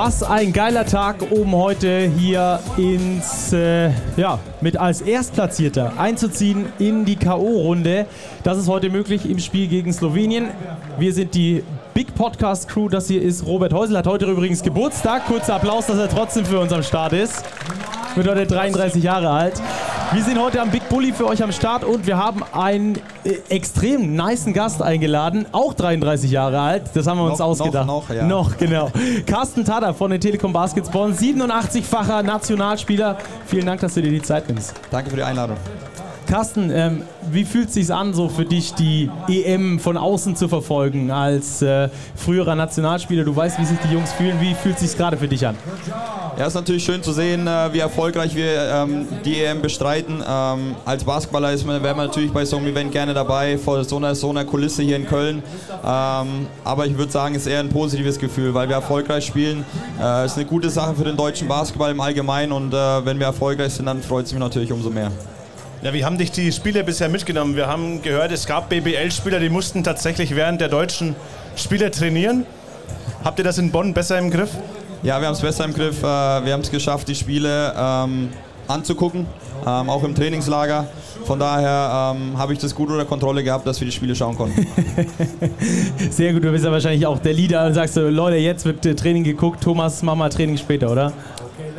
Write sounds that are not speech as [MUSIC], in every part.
Was ein geiler Tag, um heute hier ins, äh, ja, mit als Erstplatzierter einzuziehen in die K.O.-Runde. Das ist heute möglich im Spiel gegen Slowenien. Wir sind die Big Podcast Crew. Das hier ist Robert Häusel, hat heute übrigens Geburtstag. Kurzer Applaus, dass er trotzdem für uns am Start ist. Wird heute 33 Jahre alt. Wir sind heute am Big Bully für euch am Start und wir haben einen äh, extrem niceen Gast eingeladen, auch 33 Jahre alt. Das haben wir uns Noch- ausgedacht. noch, noch, ja. Noch, genau. Carsten Tada von den Telekom Basketball, 87-facher Nationalspieler. Vielen Dank, dass du dir die Zeit nimmst. Danke für die Einladung. Carsten, ähm, wie fühlt es sich an, so für dich die EM von außen zu verfolgen als äh, früherer Nationalspieler? Du weißt, wie sich die Jungs fühlen. Wie fühlt es sich gerade für dich an? Ja, ist natürlich schön zu sehen, äh, wie erfolgreich wir ähm, die EM bestreiten. Ähm, als Basketballer ist man, wäre man natürlich bei so einem Event gerne dabei, vor so einer, so einer Kulisse hier in Köln. Ähm, aber ich würde sagen, es ist eher ein positives Gefühl, weil wir erfolgreich spielen. Äh, ist eine gute Sache für den deutschen Basketball im Allgemeinen und äh, wenn wir erfolgreich sind, dann freut es mich natürlich umso mehr. Ja, wie haben dich die Spiele bisher mitgenommen? Wir haben gehört, es gab BBL-Spieler, die mussten tatsächlich während der deutschen Spiele trainieren. Habt ihr das in Bonn besser im Griff? Ja, wir haben es besser im Griff. Äh, wir haben es geschafft, die Spiele ähm, anzugucken, ähm, auch im Trainingslager. Von daher ähm, habe ich das gut unter Kontrolle gehabt, dass wir die Spiele schauen konnten. [LAUGHS] Sehr gut, du bist ja wahrscheinlich auch der Leader und sagst so, Leute, jetzt wird äh, Training geguckt, Thomas, mach mal Training später, oder?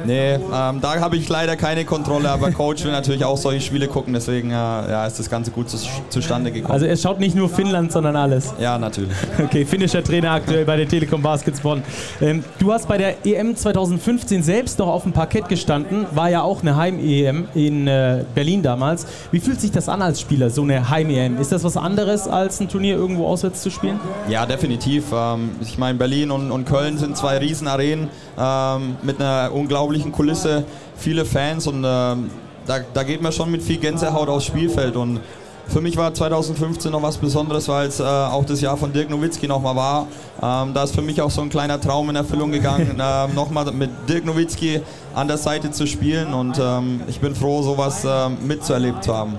Nee, ähm, da habe ich leider keine Kontrolle, aber Coach will natürlich auch solche Spiele gucken, deswegen äh, ja, ist das Ganze gut zu, zustande gekommen. Also es schaut nicht nur Finnland, sondern alles. ja, natürlich. [LAUGHS] Okay, finnischer Trainer aktuell bei der Telekom Baskets Bonn. Ähm, du hast bei der EM 2015 selbst noch auf dem Parkett gestanden, war ja auch eine Heim-EM in äh, Berlin damals. Wie fühlt sich das an als Spieler, so eine Heim-EM? Ist das was anderes, als ein Turnier irgendwo auswärts zu spielen? Ja, definitiv. Ähm, ich meine, Berlin und, und Köln sind zwei Riesenarenen ähm, mit einer unglaublichen Kulisse, viele Fans und ähm, da, da geht man schon mit viel Gänsehaut aufs Spielfeld. Und für mich war 2015 noch was Besonderes, weil es äh, auch das Jahr von Dirk Nowitzki nochmal war. Ähm, da ist für mich auch so ein kleiner Traum in Erfüllung gegangen, [LAUGHS] ähm, nochmal mit Dirk Nowitzki an der Seite zu spielen und ähm, ich bin froh, sowas ähm, mitzuerlebt zu haben.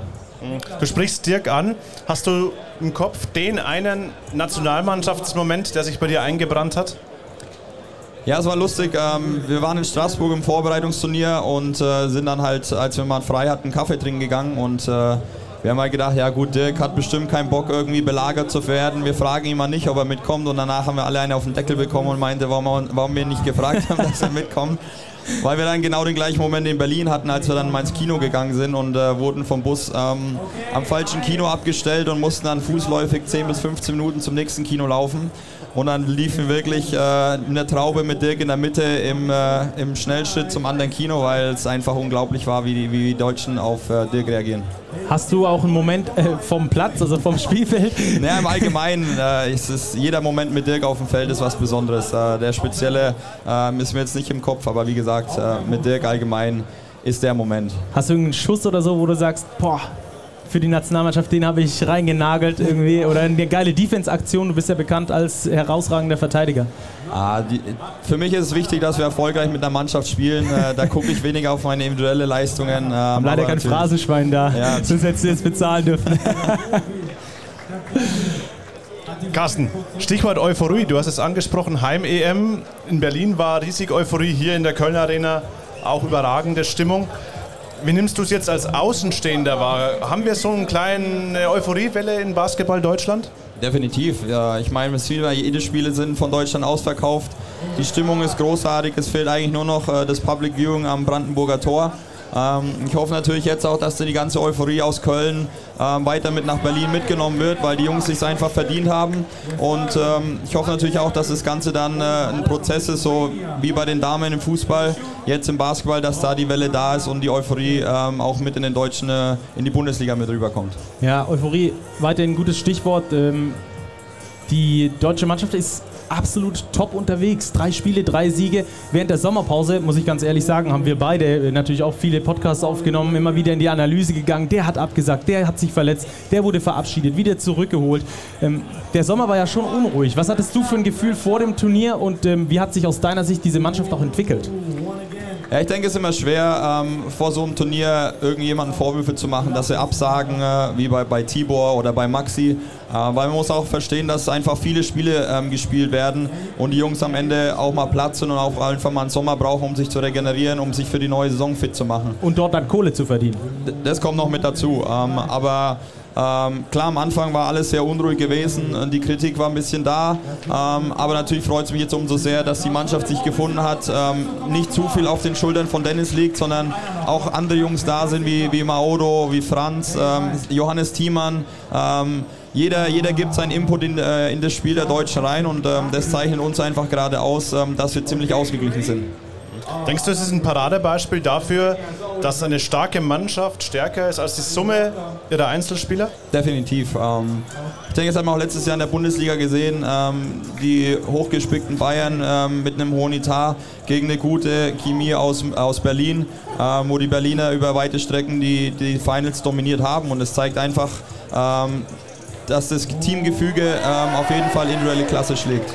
Du sprichst Dirk an. Hast du im Kopf den einen Nationalmannschaftsmoment, der sich bei dir eingebrannt hat? Ja, es war lustig. Ähm, wir waren in Straßburg im Vorbereitungsturnier und äh, sind dann halt, als wir mal frei hatten, Kaffee trinken gegangen und äh, wir haben halt gedacht, ja gut, Dirk hat bestimmt keinen Bock irgendwie belagert zu werden. Wir fragen ihn mal nicht, ob er mitkommt und danach haben wir alle einen auf den Deckel bekommen und meinte, warum, warum wir ihn nicht gefragt haben, [LAUGHS] dass er mitkommt. Weil wir dann genau den gleichen Moment in Berlin hatten, als wir dann mal ins Kino gegangen sind und äh, wurden vom Bus ähm, am falschen Kino abgestellt und mussten dann fußläufig 10 bis 15 Minuten zum nächsten Kino laufen. Und dann liefen wirklich äh, eine Traube mit Dirk in der Mitte im, äh, im Schnellschritt zum anderen Kino, weil es einfach unglaublich war, wie die, wie die Deutschen auf äh, Dirk reagieren. Hast du auch einen Moment äh, vom Platz, also vom Spielfeld? [LAUGHS] Naja, im Allgemeinen äh, ist es, jeder Moment mit Dirk auf dem Feld ist was Besonderes. Äh, der spezielle ist mir jetzt nicht im Kopf, aber wie gesagt, mit Dirk allgemein ist der Moment. Hast du irgendeinen Schuss oder so, wo du sagst, boah, für die Nationalmannschaft, den habe ich reingenagelt irgendwie? Oder eine geile Defense-Aktion, du bist ja bekannt als herausragender Verteidiger. Ah, die, für mich ist es wichtig, dass wir erfolgreich mit der Mannschaft spielen. Äh, da gucke ich weniger auf meine individuelle Leistungen. Ähm, Haben leider kein Phrasenschwein da, Ja. [LAUGHS] sonst hättest du jetzt bezahlen dürfen. [LAUGHS] Carsten, Stichwort Euphorie. Du hast es angesprochen, Heim-EM in Berlin war riesig Euphorie, hier in der Kölner Arena auch überragende Stimmung. Wie nimmst du es jetzt als Außenstehender wahr? Haben wir so eine kleine Euphoriewelle in Basketball Deutschland? Definitiv. Ja, ich meine, es viele, jede Spiele sind von Deutschland ausverkauft. Die Stimmung ist großartig. Es fehlt eigentlich nur noch äh, das Public Viewing am Brandenburger Tor. Ähm, ich hoffe natürlich jetzt auch, dass die ganze Euphorie aus Köln ähm, weiter mit nach Berlin mitgenommen wird, weil die Jungs sich einfach verdient haben. Und ähm, ich hoffe natürlich auch, dass das Ganze dann äh, ein Prozess ist, so wie bei den Damen im Fußball, jetzt im Basketball, dass da die Welle da ist und die Euphorie auch mit in den Deutschen äh, in die Bundesliga mit rüberkommt. Ja, Euphorie, weiterhin ein gutes Stichwort. Die deutsche Mannschaft ist absolut top unterwegs. Drei Spiele, drei Siege. Während der Sommerpause, muss ich ganz ehrlich sagen, haben wir beide äh, natürlich auch viele Podcasts aufgenommen, immer wieder in die Analyse gegangen. Der hat abgesagt, der hat sich verletzt, der wurde verabschiedet, wieder zurückgeholt. Ähm, der Sommer war ja schon unruhig. Was hattest du für ein Gefühl vor dem Turnier und ähm, wie hat sich aus deiner Sicht diese Mannschaft auch entwickelt? Ja, ich denke, es ist immer schwer, ähm, vor so einem Turnier irgendjemanden Vorwürfe zu machen, dass sie absagen, äh, wie bei, bei Tibor oder bei Maxi. Äh, weil man muss auch verstehen, dass einfach viele Spiele ähm, gespielt werden und die Jungs am Ende auch mal Platz und auch einfach mal einen Sommer brauchen, um sich zu regenerieren, um sich für die neue Saison fit zu machen. Und dort dann Kohle zu verdienen. D das kommt noch mit dazu. Ähm, aber ähm, klar, am Anfang war alles sehr unruhig gewesen, die Kritik war ein bisschen da, ähm, aber natürlich freut es mich jetzt umso sehr, dass die Mannschaft sich gefunden hat, ähm, nicht zu viel auf den Schultern von Dennis liegt, sondern auch andere Jungs da sind wie, wie Maodo, wie Franz, ähm, Johannes Thiemann. Ähm, jeder, jeder gibt seinen Input in, äh, in das Spiel der Deutschen rein und ähm, das zeichnet uns einfach gerade aus, dass wir ziemlich ausgeglichen sind. Denkst du, es ist ein Paradebeispiel dafür, dass eine starke Mannschaft stärker ist als die Summe ihrer Einzelspieler? Definitiv. Ähm, ich denke, das haben wir auch letztes Jahr in der Bundesliga gesehen. Ähm, die hochgespickten Bayern ähm, mit einem hohen Etat gegen eine gute Chemie aus, aus Berlin, ähm, wo die Berliner über weite Strecken die, die Finals dominiert haben. Und es zeigt einfach, ähm, dass das Teamgefüge ähm, auf jeden Fall individuelle Klasse schlägt.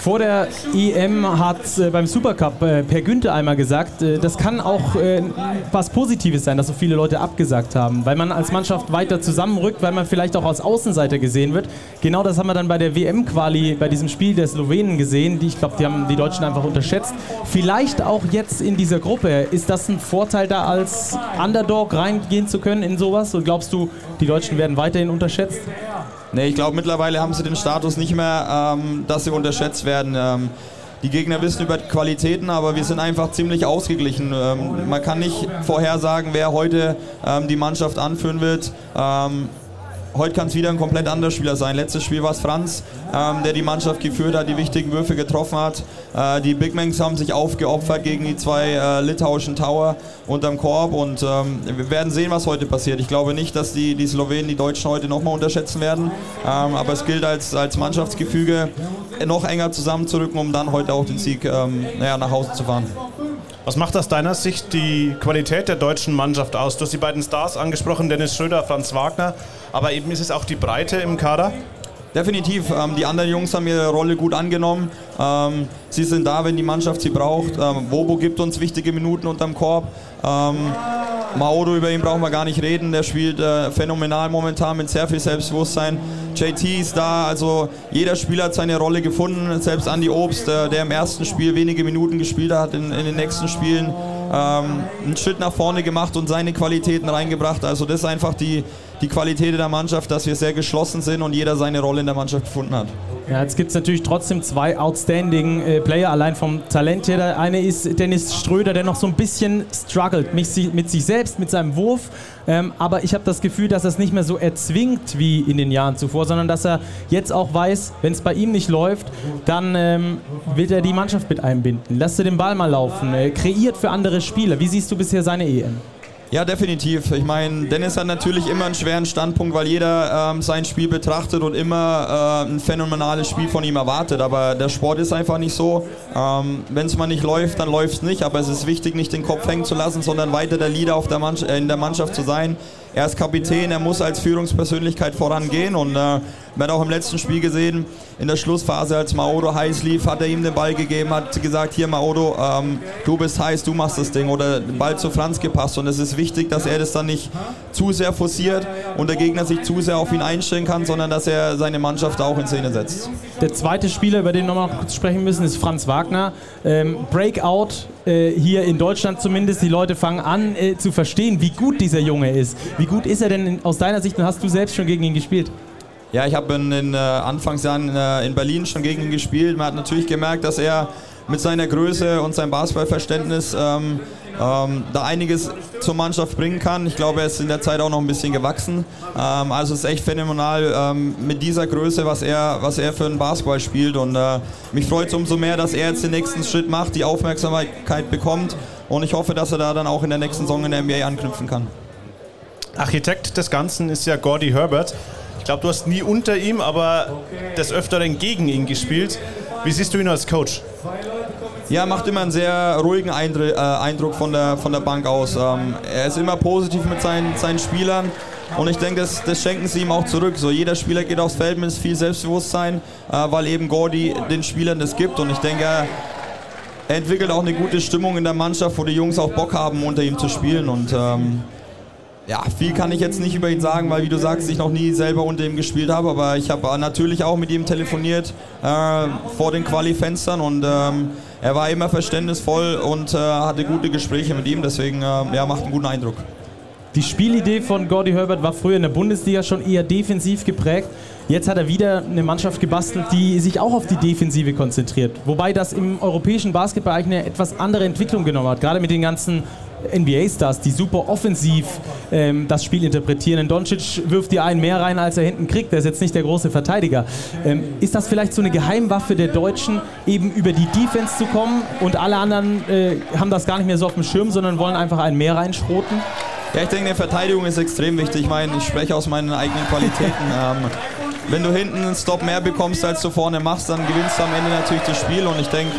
Vor der EM hat äh, beim Supercup äh, Per Günther einmal gesagt, äh, das kann auch äh, was Positives sein, dass so viele Leute abgesagt haben, weil man als Mannschaft weiter zusammenrückt, weil man vielleicht auch als Außenseiter gesehen wird. Genau das haben wir dann bei der WM-Quali, bei diesem Spiel der Slowenen gesehen, die ich glaube, die haben die Deutschen einfach unterschätzt. Vielleicht auch jetzt in dieser Gruppe. Ist das ein Vorteil, da als Underdog reingehen zu können in sowas? Und glaubst du, die Deutschen werden weiterhin unterschätzt? Nee, ich glaube mittlerweile haben sie den Status nicht mehr, ähm, dass sie unterschätzt werden. Ähm, die Gegner wissen über Qualitäten, aber wir sind einfach ziemlich ausgeglichen. Ähm, man kann nicht vorhersagen, wer heute ähm, die Mannschaft anführen wird. Heute kann es wieder ein komplett anderer Spieler sein. Letztes Spiel war es Franz, ähm, der die Mannschaft geführt hat, die wichtigen Würfe getroffen hat. Äh, die Big Mangs haben sich aufgeopfert gegen die zwei äh, litauischen Tower unterm Korb und ähm, wir werden sehen, was heute passiert. Ich glaube nicht, dass die, die Slowenen die Deutschen heute nochmal unterschätzen werden, ähm, aber es gilt als, als Mannschaftsgefüge noch enger zusammenzurücken, um dann heute auch den Sieg ähm, naja, nach Hause zu fahren. Was macht aus deiner Sicht die Qualität der deutschen Mannschaft aus? Du hast die beiden Stars angesprochen, Dennis Schröder, Franz Wagner, aber eben ist es auch die Breite im Kader? Definitiv. Ähm, die anderen Jungs haben ihre Rolle gut angenommen. Ähm, sie sind da, wenn die Mannschaft sie braucht. Ähm, Bobo gibt uns wichtige Minuten unterm Korb. Ähm, Maodo, über ihn brauchen wir gar nicht reden. Der spielt äh, phänomenal momentan mit sehr viel Selbstbewusstsein. JT ist da, also jeder Spieler hat seine Rolle gefunden. Selbst Andy Obst, äh, der im ersten Spiel wenige Minuten gespielt hat, in, in den nächsten Spielen ähm, einen Schritt nach vorne gemacht und seine Qualitäten reingebracht. Also das ist einfach die, die Qualität der Mannschaft, dass wir sehr geschlossen sind und jeder seine Rolle in der Mannschaft gefunden hat. Ja, jetzt gibt es natürlich trotzdem zwei outstanding äh, Player, allein vom Talent her. Der eine ist Dennis Ströder, der noch so ein bisschen struggelt mit, mit sich selbst, mit seinem Wurf. Ähm, aber ich habe das Gefühl, dass er es nicht mehr so erzwingt wie in den Jahren zuvor, sondern dass er jetzt auch weiß, wenn es bei ihm nicht läuft, dann ähm, wird er die Mannschaft mit einbinden. Lässt er den Ball mal laufen, äh, kreiert für andere Spieler. Wie siehst du bisher seine EM? Ja, definitiv. Ich meine, Dennis hat natürlich immer einen schweren Standpunkt, weil jeder ähm, sein Spiel betrachtet und immer äh, ein phänomenales Spiel von ihm erwartet. Aber der Sport ist einfach nicht so. Ähm, Wenn es mal nicht läuft, dann läuft es nicht. Aber es ist wichtig, nicht den Kopf hängen zu lassen, sondern weiter der Leader auf der äh, in der Mannschaft zu sein. Er ist Kapitän, er muss als Führungspersönlichkeit vorangehen und äh, man hat auch im letzten Spiel gesehen, in der Schlussphase, als Maodo heiß lief, hat er ihm den Ball gegeben, hat gesagt, hier Maodo, ähm, du bist heiß, du machst das Ding oder den Ball zu Franz gepasst und es ist wichtig, dass er das dann nicht zu sehr forciert und der Gegner sich zu sehr auf ihn einstellen kann, sondern dass er seine Mannschaft auch in Szene setzt. Der zweite Spieler, über den wir noch kurz sprechen müssen, ist Franz Wagner. Ähm, Breakout äh, hier in Deutschland zumindest, die Leute fangen an äh, zu verstehen, wie gut dieser Junge ist, wie gut ist er denn aus deiner Sicht und hast du selbst schon gegen ihn gespielt? Ja, ich habe in den äh, Anfangsjahren äh, in Berlin schon gegen ihn gespielt. Man hat natürlich gemerkt, dass er mit seiner Größe und seinem Basketballverständnis ähm, ähm, da einiges zur Mannschaft bringen kann. Ich glaube, er ist in der Zeit auch noch ein bisschen gewachsen. Ähm, also es ist echt phänomenal ähm, mit dieser Größe, was er, was er für einen Basketball spielt. Und äh, mich freut es umso mehr, dass er jetzt den nächsten Schritt macht, die Aufmerksamkeit bekommt. Und ich hoffe, dass er da dann auch in der nächsten Saison in der NBA anknüpfen kann. Architekt des Ganzen ist ja Gordy Herbert. Ich glaube, du hast nie unter ihm, aber des Öfteren gegen ihn gespielt. Wie siehst du ihn als Coach? Ja, macht immer einen sehr ruhigen äh, Eindruck von der, von der Bank aus. Ähm, er ist immer positiv mit seinen, seinen Spielern. Und ich denke, das, das, schenken sie ihm auch zurück. So, jeder Spieler geht aufs Feld mit viel Selbstbewusstsein, äh, weil eben Gordy den Spielern das gibt. Und ich denke, er entwickelt auch eine gute Stimmung in der Mannschaft, wo die Jungs auch Bock haben, unter ihm zu spielen. Und ähm, ja, viel kann ich jetzt nicht über ihn sagen, weil wie du sagst, ich noch nie selber unter ihm gespielt habe. Aber ich habe natürlich auch mit ihm telefoniert äh, vor den Quali-Fenstern und ähm, er war immer verständnisvoll und äh, hatte gute Gespräche mit ihm. Deswegen äh, ja, macht einen guten Eindruck. Die Spielidee von Gordy Herbert war früher in der Bundesliga schon eher defensiv geprägt. Jetzt hat er wieder eine Mannschaft gebastelt, die sich auch auf die Defensive konzentriert. Wobei das im europäischen Basketball eigentlich eine etwas andere Entwicklung genommen hat. Gerade mit den ganzen NBA-Stars, die super offensiv ähm, das Spiel interpretieren. Doncic wirft dir einen mehr rein, als er hinten kriegt. Der ist jetzt nicht der große Verteidiger. Ähm, ist das vielleicht so eine Geheimwaffe der Deutschen, eben über die Defense zu kommen und alle anderen äh, haben das gar nicht mehr so auf dem Schirm, sondern wollen einfach einen mehr reinschroten? Ja, ich denke, die Verteidigung ist extrem wichtig. Ich meine, ich spreche aus meinen eigenen Qualitäten. [LAUGHS] ähm, wenn du hinten einen Stop mehr bekommst, als du vorne machst, dann gewinnst du am Ende natürlich das Spiel. Und ich denke,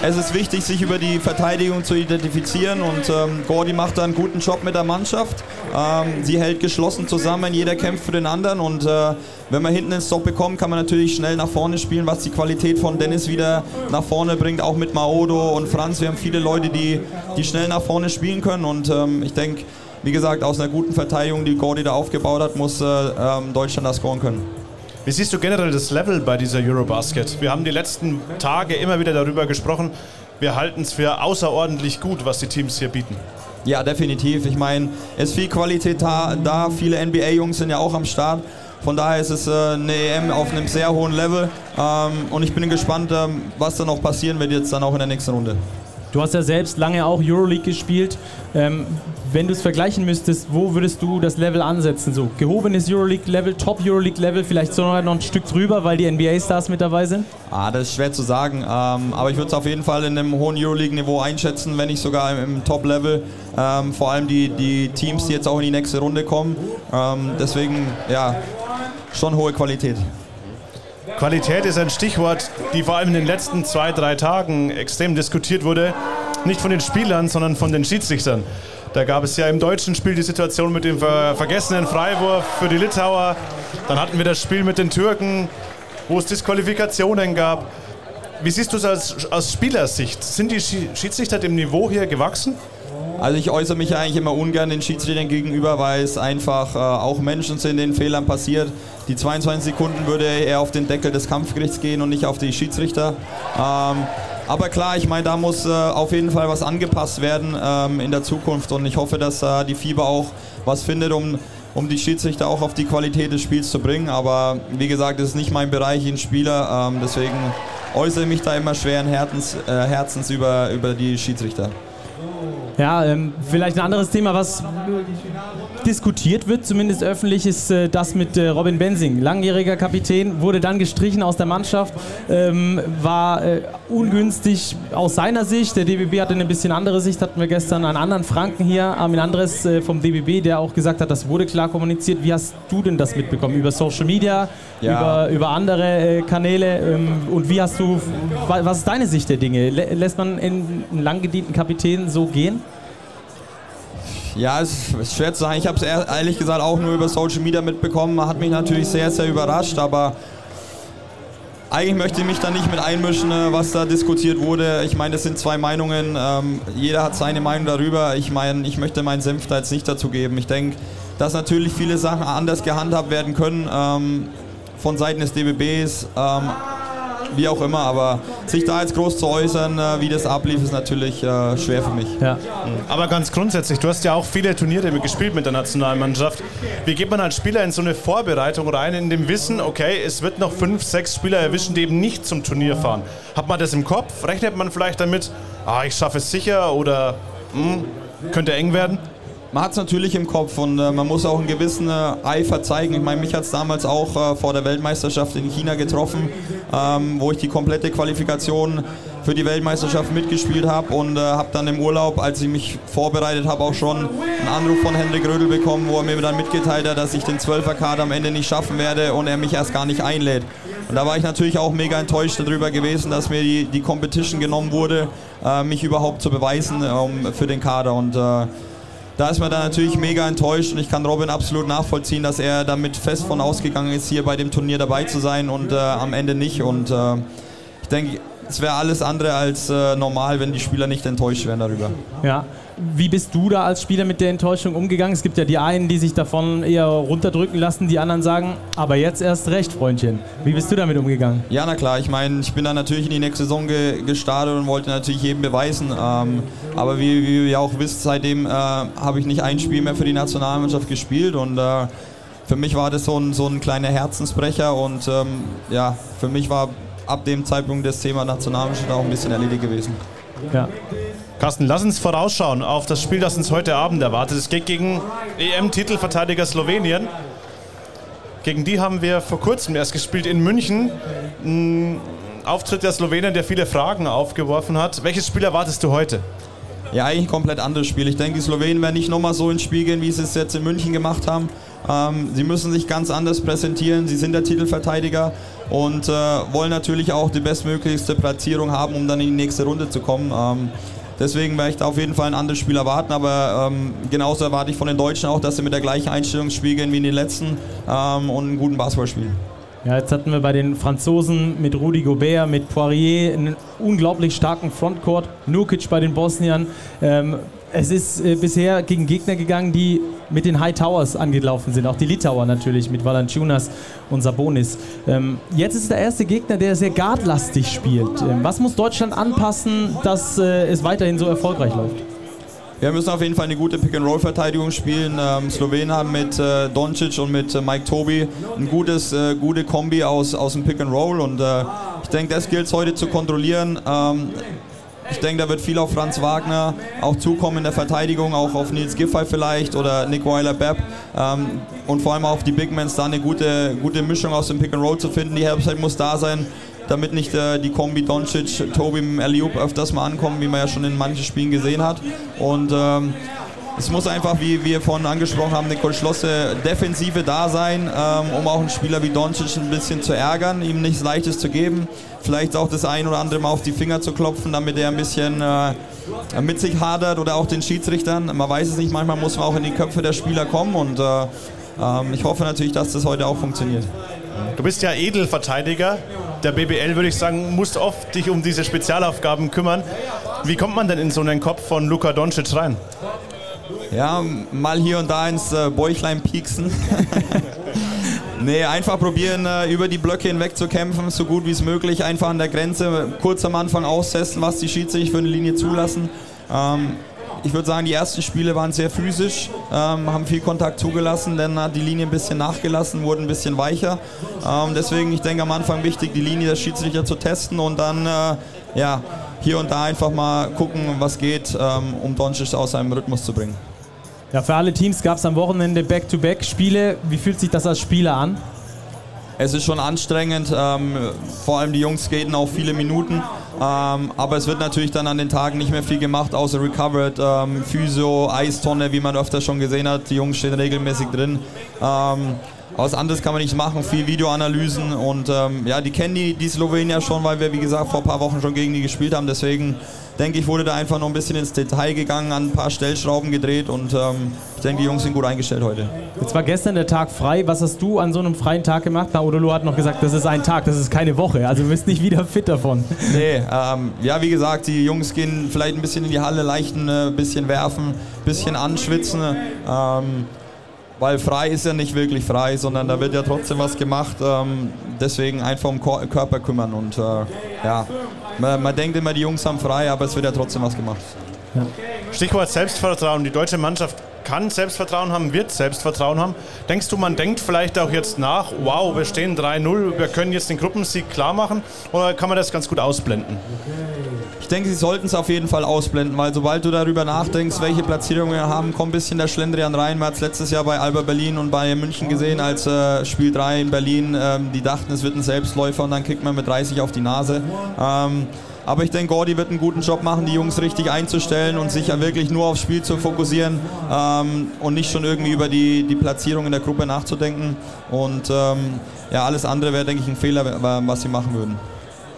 es ist wichtig, sich über die Verteidigung zu identifizieren. Und ähm, Gordy macht da einen guten Job mit der Mannschaft. Ähm, sie hält geschlossen zusammen, jeder kämpft für den anderen. Und äh, wenn man hinten einen Stop bekommt, kann man natürlich schnell nach vorne spielen, was die Qualität von Dennis wieder nach vorne bringt. Auch mit Maodo und Franz. Wir haben viele Leute, die, die schnell nach vorne spielen können. Und ähm, ich denke, wie gesagt, aus einer guten Verteidigung, die Gordy da aufgebaut hat, muss äh, ähm, Deutschland da scoren können. Wie siehst du generell das Level bei dieser Eurobasket? Wir haben die letzten Tage immer wieder darüber gesprochen. Wir halten es für außerordentlich gut, was die Teams hier bieten. Ja, definitiv. Ich meine, es ist viel Qualität da. da. Viele NBA-Jungs sind ja auch am Start. Von daher ist es äh, eine EM auf einem sehr hohen Level. Ähm, und ich bin gespannt, ähm, was da noch passieren wird jetzt dann auch in der nächsten Runde. Du hast ja selbst lange auch Euroleague gespielt. Ähm, wenn du es vergleichen müsstest, wo würdest du das Level ansetzen? So gehobenes Euroleague-Level, Top Euroleague-Level, vielleicht sogar noch ein Stück drüber, weil die NBA-Stars mit dabei sind? Ah, das ist schwer zu sagen. Ähm, aber ich würde es auf jeden Fall in einem hohen Euroleague-Niveau einschätzen, wenn nicht sogar im, im Top-Level. Ähm, vor allem die, die Teams, die jetzt auch in die nächste Runde kommen. Ähm, deswegen, ja, schon hohe Qualität. Qualität ist ein Stichwort, die vor allem in den letzten zwei, drei Tagen extrem diskutiert wurde. Nicht von den Spielern, sondern von den Schiedsrichtern. Da gab es ja im deutschen Spiel die Situation mit dem ver vergessenen Freiwurf für die Litauer. Dann hatten wir das Spiel mit den Türken, wo es Disqualifikationen gab. Wie siehst du es aus, aus Spielersicht? Sind die Schiedsrichter dem Niveau hier gewachsen? Also ich äußere mich eigentlich immer ungern den Schiedsrichtern gegenüber, weil es einfach äh, auch Menschen sind, denen Fehlern passiert. Die 22 Sekunden würde eher auf den Deckel des Kampfgerichts gehen und nicht auf die Schiedsrichter. Ähm, aber klar, ich meine, da muss äh, auf jeden Fall was angepasst werden ähm, in der Zukunft und ich hoffe, dass äh, die FIBA auch was findet, um, um die Schiedsrichter auch auf die Qualität des Spiels zu bringen. Aber wie gesagt, das ist nicht mein Bereich, ich Spieler, ähm, deswegen äußere ich mich da immer schweren Herzens, äh, Herzens über, über die Schiedsrichter. Ja, ähm, vielleicht ein anderes Thema, was diskutiert wird, zumindest öffentlich, ist äh, das mit äh, Robin Bensing. Langjähriger Kapitän, wurde dann gestrichen aus der Mannschaft, ähm, war äh, ungünstig aus seiner Sicht. Der DBB hatte eine bisschen andere Sicht, hatten wir gestern einen anderen Franken hier, Armin Andres äh, vom DBB, der auch gesagt hat, das wurde klar kommuniziert. Wie hast du denn das mitbekommen? Über Social Media, ja. über, über andere äh, Kanäle? Ähm, und wie hast du, was ist deine Sicht der Dinge? Lässt man einen lang gedienten Kapitän so gehen? Ja, es ist schwer zu sagen. Ich habe es ehrlich gesagt auch nur über Social Media mitbekommen. Hat mich natürlich sehr, sehr überrascht, aber eigentlich möchte ich mich da nicht mit einmischen, äh, was da diskutiert wurde. Ich meine, das sind zwei Meinungen. Ähm, jeder hat seine Meinung darüber. Ich meine, ich möchte meinen Senf da jetzt nicht dazu geben. Ich denke, dass natürlich viele Sachen anders gehandhabt werden können ähm, von Seiten des DBBs. Ähm, wie auch immer, aber sich da jetzt groß zu äußern, äh, wie das ablief, ist natürlich äh, schwer für mich. Ja. Mhm. Aber ganz grundsätzlich, du hast ja auch viele Turniere gespielt mit der Nationalmannschaft. Wie geht man als Spieler in so eine Vorbereitung rein, in dem Wissen, okay, es wird noch fünf, sechs Spieler erwischen, die eben nicht zum Turnier fahren? Hat man das im Kopf? Rechnet man vielleicht damit, ah, ich schaffe es sicher oder hm, könnte eng werden? Man hat es natürlich im Kopf und äh, man muss auch einen gewissen äh, Eifer zeigen. Ich meine, mich hat es damals auch äh, vor der Weltmeisterschaft in China getroffen, ähm, wo ich die komplette Qualifikation für die Weltmeisterschaft mitgespielt habe und äh, habe dann im Urlaub, als ich mich vorbereitet habe, auch schon einen Anruf von Hendrik Rödel bekommen, wo er mir dann mitgeteilt hat, dass ich den 12er-Kader am Ende nicht schaffen werde und er mich erst gar nicht einlädt. Und da war ich natürlich auch mega enttäuscht darüber gewesen, dass mir die, die Competition genommen wurde, äh, mich überhaupt zu beweisen ähm, für den Kader und äh, da ist man dann natürlich mega enttäuscht und ich kann Robin absolut nachvollziehen, dass er damit fest von ausgegangen ist, hier bei dem Turnier dabei zu sein und äh, am Ende nicht. Und äh, ich denke, es wäre alles andere als äh, normal, wenn die Spieler nicht enttäuscht wären darüber. Ja. Wie bist du da als Spieler mit der Enttäuschung umgegangen? Es gibt ja die einen, die sich davon eher runterdrücken lassen, die anderen sagen, aber jetzt erst recht, Freundchen. Wie bist du damit umgegangen? Ja, na klar, ich meine, ich bin dann natürlich in die nächste Saison ge gestartet und wollte natürlich jedem beweisen. Ähm, aber wie, wie ihr auch wisst, seitdem äh, habe ich nicht ein Spiel mehr für die Nationalmannschaft gespielt und äh, für mich war das so ein, so ein kleiner Herzensbrecher und ähm, ja, für mich war ab dem Zeitpunkt das Thema Nationalmannschaft auch ein bisschen erledigt gewesen. Ja. Carsten, lass uns vorausschauen auf das Spiel, das uns heute Abend erwartet. Es geht gegen EM-Titelverteidiger Slowenien. Gegen die haben wir vor kurzem erst gespielt in München. Ein Auftritt der Slowenien, der viele Fragen aufgeworfen hat. Welches Spiel erwartest du heute? Ja, eigentlich ein komplett anderes Spiel. Ich denke, die Slowenen werden nicht nochmal so ins Spiel gehen, wie sie es jetzt in München gemacht haben. Ähm, sie müssen sich ganz anders präsentieren. Sie sind der Titelverteidiger und äh, wollen natürlich auch die bestmöglichste Platzierung haben, um dann in die nächste Runde zu kommen. Ähm, deswegen werde ich da auf jeden Fall ein anderes Spiel erwarten, aber ähm, genauso erwarte ich von den Deutschen auch, dass sie mit der gleichen Einstellung ins Spiel gehen wie in den letzten ähm, und einen guten Basketball spielen. Ja, jetzt hatten wir bei den Franzosen mit Rudi Gobert, mit Poirier einen unglaublich starken Frontcourt, Nurkic bei den Bosniern. Ähm, es ist äh, bisher gegen Gegner gegangen, die mit den High Towers angelaufen sind. Auch die Litauer natürlich mit Valanciunas und Sabonis. Ähm, jetzt ist der erste Gegner, der sehr guardlastig spielt. Ähm, was muss Deutschland anpassen, dass äh, es weiterhin so erfolgreich läuft? Wir müssen auf jeden Fall eine gute Pick-and-Roll-Verteidigung spielen. Ähm, Slowenen haben mit äh, Doncic und mit äh, Mike Tobi ein gutes, äh, gute Kombi aus, aus dem Pick-and-Roll und äh, ich denke, das gilt es heute zu kontrollieren. Ähm, ich denke, da wird viel auf Franz Wagner auch zukommen in der Verteidigung, auch auf Nils Giffey vielleicht oder Nick Weiler-Bepp ähm, und vor allem auf die Big Mans da eine gute, gute Mischung aus dem Pick-and-Roll zu finden. Die Helpside muss da sein damit nicht äh, die Kombi Doncic, Tobi Eliup öfters mal ankommen, wie man ja schon in manchen Spielen gesehen hat. Und ähm, es muss einfach, wie wir vorhin angesprochen haben, Nicole Schlosse, Defensive da sein, ähm, um auch einen Spieler wie Doncic ein bisschen zu ärgern, ihm nichts Leichtes zu geben. Vielleicht auch das ein oder andere Mal auf die Finger zu klopfen, damit er ein bisschen äh, mit sich hadert oder auch den Schiedsrichtern. Man weiß es nicht, manchmal muss man auch in die Köpfe der Spieler kommen und äh, äh, ich hoffe natürlich, dass das heute auch funktioniert. Du bist ja Edelverteidiger. Der BBL, würde ich sagen, muss oft dich um diese Spezialaufgaben kümmern. Wie kommt man denn in so einen Kopf von Luka Doncic rein? Ja, mal hier und da ins äh, Bäuchlein pieksen. [LAUGHS] nee, einfach probieren, äh, über die Blöcke hinweg zu kämpfen, so gut wie es möglich. Einfach an der Grenze kurz am Anfang austesten, was die Schiedsrichter für eine Linie zulassen. Ähm, ich würde sagen, die ersten Spiele waren sehr physisch, ähm, haben viel Kontakt zugelassen, dann hat die Linie ein bisschen nachgelassen, wurde ein bisschen weicher. Ähm, deswegen, ich denke am Anfang wichtig, die Linie der Schiedsrichter zu testen und dann äh, ja, hier und da einfach mal gucken, was geht, ähm, um Doncic aus seinem Rhythmus zu bringen. Ja, für alle Teams gab es am Wochenende Back-to-Back-Spiele. Wie fühlt sich das als Spieler an? Es ist schon anstrengend, ähm, vor allem die Jungs skaten auch viele Minuten, ähm, aber es wird natürlich dann an den Tagen nicht mehr viel gemacht, außer Recovered, ähm, Physio, Eistonne, wie man öfter schon gesehen hat, die Jungs stehen regelmäßig drin. Ähm, was anderes kann man nicht machen, viel Videoanalysen und ähm, ja, die kennen die, die Slowenier schon, weil wir wie gesagt vor ein paar Wochen schon gegen die gespielt haben, deswegen denke ich, wurde da einfach noch ein bisschen ins Detail gegangen, an ein paar Stellschrauben gedreht und ähm, ich denke, die Jungs sind gut eingestellt heute. Jetzt war gestern der Tag frei. Was hast du an so einem freien Tag gemacht? Na, Odolo hat noch gesagt, das ist ein Tag, das ist keine Woche. Also du bist nicht wieder fit davon. [LAUGHS] Nee, ähm, ja, wie gesagt, die Jungs gehen vielleicht ein bisschen in die Halle, leichten, ein äh, bisschen werfen, ein bisschen anschwitzen. Ähm, weil frei ist ja nicht wirklich frei, sondern da wird ja trotzdem was gemacht. Ähm, deswegen einfach um Körper kümmern und äh, ja, man, man, denkt immer, die Jungs haben frei, aber es wird ja trotzdem was gemacht. Ja. Stichwort Selbstvertrauen. Die deutsche Mannschaft kann Selbstvertrauen haben, wird Selbstvertrauen haben. Denkst du, man denkt vielleicht auch jetzt nach, wow, wir stehen 3-0, wir können jetzt den Gruppensieg klar machen? Oder kann man das ganz gut ausblenden? Ich denke, sie sollten es auf jeden Fall ausblenden, weil sobald du darüber nachdenkst, welche Platzierungen wir haben, kommt ein bisschen der Schlendrian rein. Man hat es letztes Jahr bei Alba Berlin und bei München gesehen, als äh, Spiel 3 in Berlin, ähm, die dachten, es wird ein Selbstläufer und dann kriegt man mit 30 auf die Nase. Ähm, aber ich denke, Gordy wird einen guten Job machen, die Jungs richtig einzustellen und sich wirklich nur aufs Spiel zu fokussieren ähm, und nicht schon irgendwie über die, die Platzierung in der Gruppe nachzudenken. Und ähm, ja, alles andere wäre, denke ich, ein Fehler, was sie machen würden.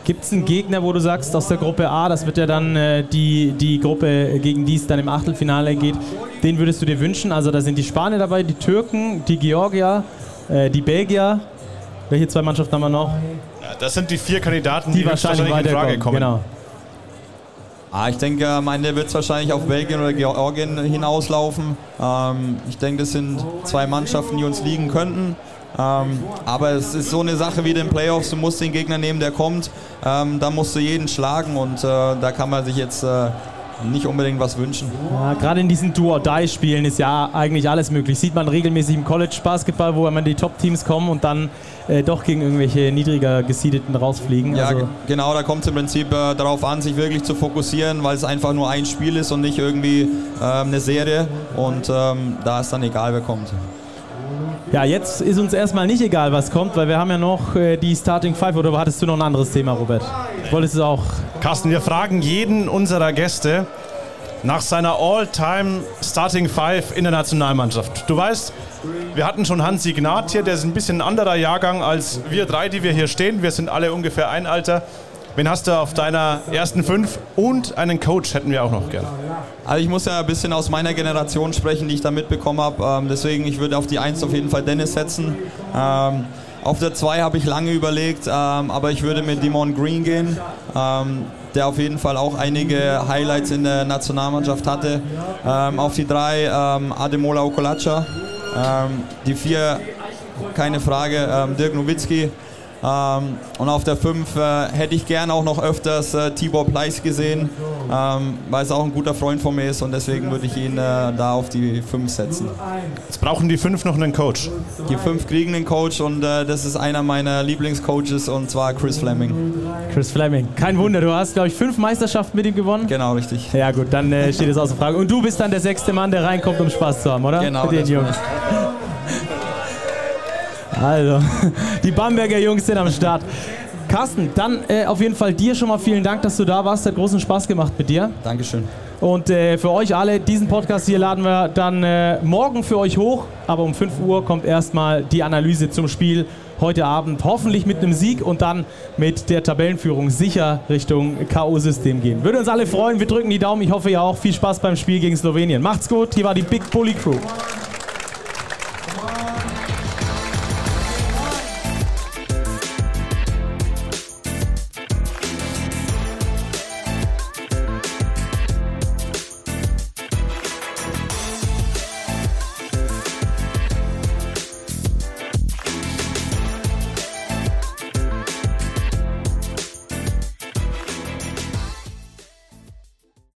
Gibt es einen Gegner, wo du sagst, aus der Gruppe A, das wird ja dann äh, die, die Gruppe, gegen die es dann im Achtelfinale geht, den würdest du dir wünschen? Also da sind die Spanier dabei, die Türken, die Georgier, äh, die Belgier. Welche zwei Mannschaften haben wir noch? Das sind die vier Kandidaten, die, die wahrscheinlich, wahrscheinlich in Frage kommen. Genau. Ah, ich denke, am Ende wird es wahrscheinlich auf Belgien oder Georgien hinauslaufen. Ähm, ich denke, das sind zwei Mannschaften, die uns liegen könnten. Ähm, aber es ist so eine Sache wie den Playoffs, du musst den Gegner nehmen, der kommt. Ähm, da musst du jeden schlagen und äh, da kann man sich jetzt äh, nicht unbedingt was wünschen. Ja, Gerade in diesen Do-or-Die-Spielen ist ja eigentlich alles möglich. Sieht man regelmäßig im College-Basketball, wo immer die Top-Teams kommen und dann äh, doch gegen irgendwelche niedriger Gesiedeten rausfliegen. Ja, also genau, da kommt es im Prinzip äh, darauf an, sich wirklich zu fokussieren, weil es einfach nur ein Spiel ist und nicht irgendwie äh, eine Serie. Und ähm, da ist dann egal, wer kommt. Ja, jetzt ist uns erstmal nicht egal, was kommt, weil wir haben ja noch äh, die Starting Five. Oder hattest du noch ein anderes Thema, Robert? Wolltest du auch? Carsten, wir fragen jeden unserer Gäste nach seiner All-Time Starting Five in der Nationalmannschaft. Du weißt, wir hatten schon Hansi Gnad hier, der ist ein bisschen ein anderer Jahrgang als wir drei, die wir hier stehen. Wir sind alle ungefähr ein Alter. Wen hast du auf deiner ersten fünf? Und einen Coach hätten wir auch noch gerne. Also ich muss ja ein bisschen aus meiner Generation sprechen, die ich da mitbekommen habe. Ähm, deswegen, ich würde auf die Eins auf jeden Fall Dennis setzen. Ähm, auf der 2 habe ich lange überlegt, ähm, aber ich würde mit Dimon Green gehen, der auf jeden Fall auch einige Highlights in der Nationalmannschaft hatte. Auf die 3 ähm, Ademola Okolacha. die 4, keine Frage, Dirk Nowitzki. Ähm, und auf der 5 äh, hätte ich gern auch noch öfters äh, Tibor Pleiss gesehen, ähm, weil es auch ein guter Freund von mir ist und deswegen würde ich ihn äh, da auf die 5 setzen. Jetzt brauchen die 5 noch einen Coach. Die 5 kriegen einen Coach und äh, das ist einer meiner Lieblingscoaches und zwar Chris Fleming. Chris Fleming, kein Wunder, du hast glaube ich 5 Meisterschaften mit ihm gewonnen. Genau, richtig. Ja gut, dann äh, steht es außer Frage. Und du bist dann der sechste Mann, der reinkommt, um Spaß zu haben, oder? Genau. Mit den Jungs. Also, [LAUGHS] die Bamberger Jungs sind am Start. Carsten, dann äh, auf jeden Fall dir schon mal vielen Dank, dass du da warst. Hat großen Spaß gemacht mit dir. Dankeschön. Und äh, für euch alle, diesen Podcast hier laden wir dann äh, morgen für euch hoch. Aber um 5 Uhr kommt erstmal die Analyse zum Spiel heute Abend. Hoffentlich mit einem Sieg und dann mit der Tabellenführung sicher Richtung K.O.-System gehen. Würde uns alle freuen. Wir drücken die Daumen. Ich hoffe, ihr auch. Viel Spaß beim Spiel gegen Slowenien. Macht's gut. Hier war die Big Bully Crew.